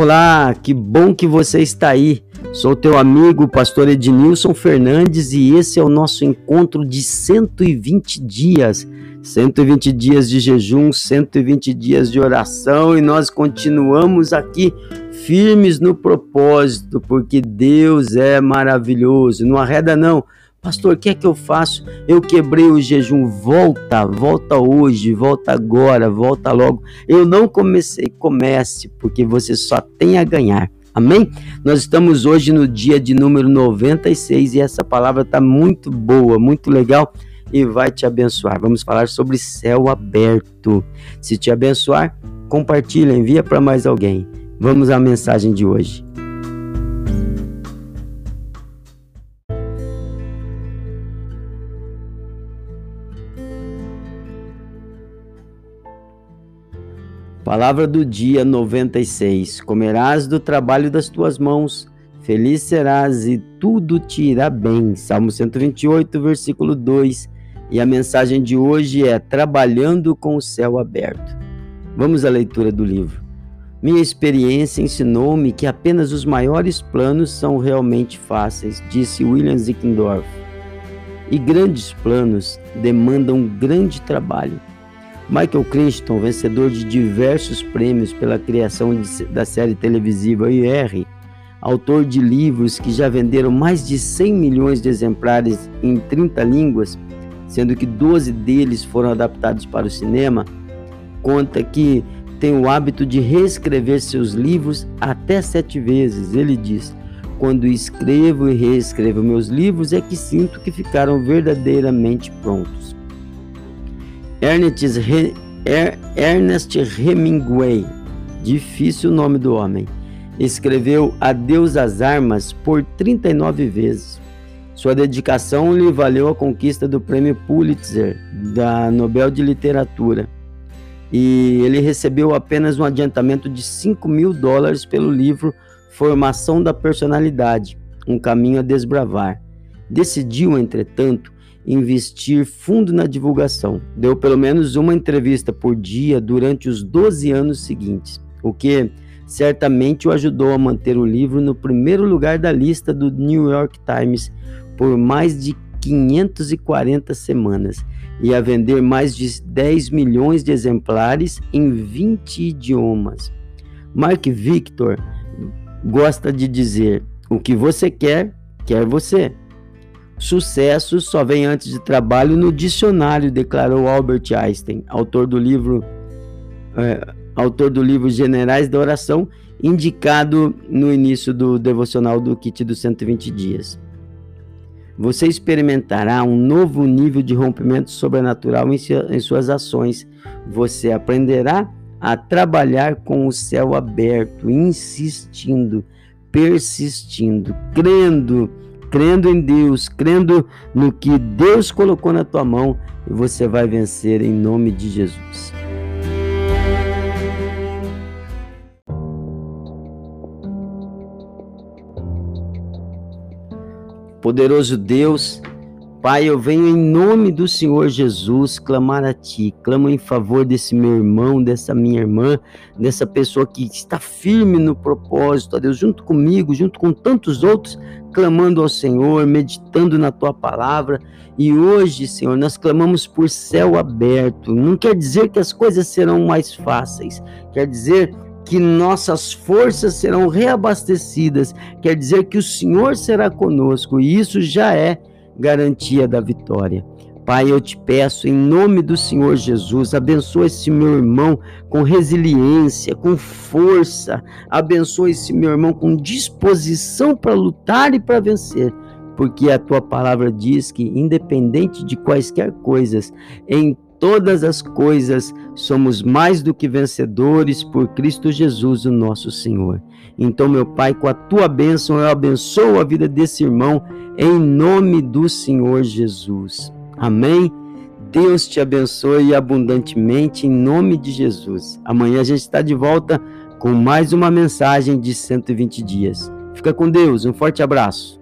Olá, que bom que você está aí. Sou teu amigo, pastor Ednilson Fernandes, e esse é o nosso encontro de 120 dias. 120 dias de jejum, 120 dias de oração, e nós continuamos aqui firmes no propósito, porque Deus é maravilhoso. Não arreda, não. Pastor, o que é que eu faço? Eu quebrei o jejum. Volta, volta hoje, volta agora, volta logo. Eu não comecei, comece, porque você só tem a ganhar. Amém? Nós estamos hoje no dia de número 96 e essa palavra está muito boa, muito legal e vai te abençoar. Vamos falar sobre céu aberto. Se te abençoar, compartilha, envia para mais alguém. Vamos à mensagem de hoje. Palavra do dia 96: Comerás do trabalho das tuas mãos, feliz serás e tudo te irá bem. Salmo 128, versículo 2. E a mensagem de hoje é Trabalhando com o céu aberto. Vamos à leitura do livro. Minha experiência ensinou-me que apenas os maiores planos são realmente fáceis, disse William Zickendorf. E grandes planos demandam grande trabalho. Michael Crichton, vencedor de diversos prêmios pela criação de, da série televisiva IR, autor de livros que já venderam mais de 100 milhões de exemplares em 30 línguas, sendo que 12 deles foram adaptados para o cinema, conta que tem o hábito de reescrever seus livros até sete vezes. Ele diz: Quando escrevo e reescrevo meus livros, é que sinto que ficaram verdadeiramente prontos. Ernest, er, Hemingway, difícil o nome do homem, escreveu Adeus às Armas por 39 vezes. Sua dedicação lhe valeu a conquista do prêmio Pulitzer da Nobel de Literatura. E ele recebeu apenas um adiantamento de 5 mil dólares pelo livro Formação da Personalidade Um Caminho a Desbravar. Decidiu, entretanto, investir fundo na divulgação. Deu pelo menos uma entrevista por dia durante os 12 anos seguintes, o que certamente o ajudou a manter o livro no primeiro lugar da lista do New York Times por mais de 540 semanas e a vender mais de 10 milhões de exemplares em 20 idiomas. Mark Victor gosta de dizer: o que você quer, quer você. Sucesso só vem antes de trabalho no dicionário, declarou Albert Einstein, autor do livro, é, autor do livro Generais da Oração, indicado no início do devocional do kit dos 120 dias. Você experimentará um novo nível de rompimento sobrenatural em, suas ações. Você aprenderá a trabalhar com o céu aberto, insistindo, persistindo, crendo crendo em Deus, crendo no que Deus colocou na tua mão, e você vai vencer em nome de Jesus. Poderoso Deus, Pai, eu venho em nome do Senhor Jesus clamar a Ti, clamo em favor desse meu irmão, dessa minha irmã, dessa pessoa que está firme no propósito, ó Deus, junto comigo, junto com tantos outros, clamando ao Senhor, meditando na Tua palavra. E hoje, Senhor, nós clamamos por céu aberto. Não quer dizer que as coisas serão mais fáceis, quer dizer que nossas forças serão reabastecidas, quer dizer que o Senhor será conosco, e isso já é garantia da vitória. Pai, eu te peço em nome do Senhor Jesus, abençoa esse meu irmão com resiliência, com força, abençoa esse meu irmão com disposição para lutar e para vencer, porque a tua palavra diz que, independente de quaisquer coisas, em todas as coisas somos mais do que vencedores por Cristo Jesus, o nosso Senhor. Então, meu Pai, com a tua bênção, eu abençoo a vida desse irmão em nome do Senhor Jesus. Amém. Deus te abençoe abundantemente em nome de Jesus. Amanhã a gente está de volta com mais uma mensagem de 120 dias. Fica com Deus, um forte abraço.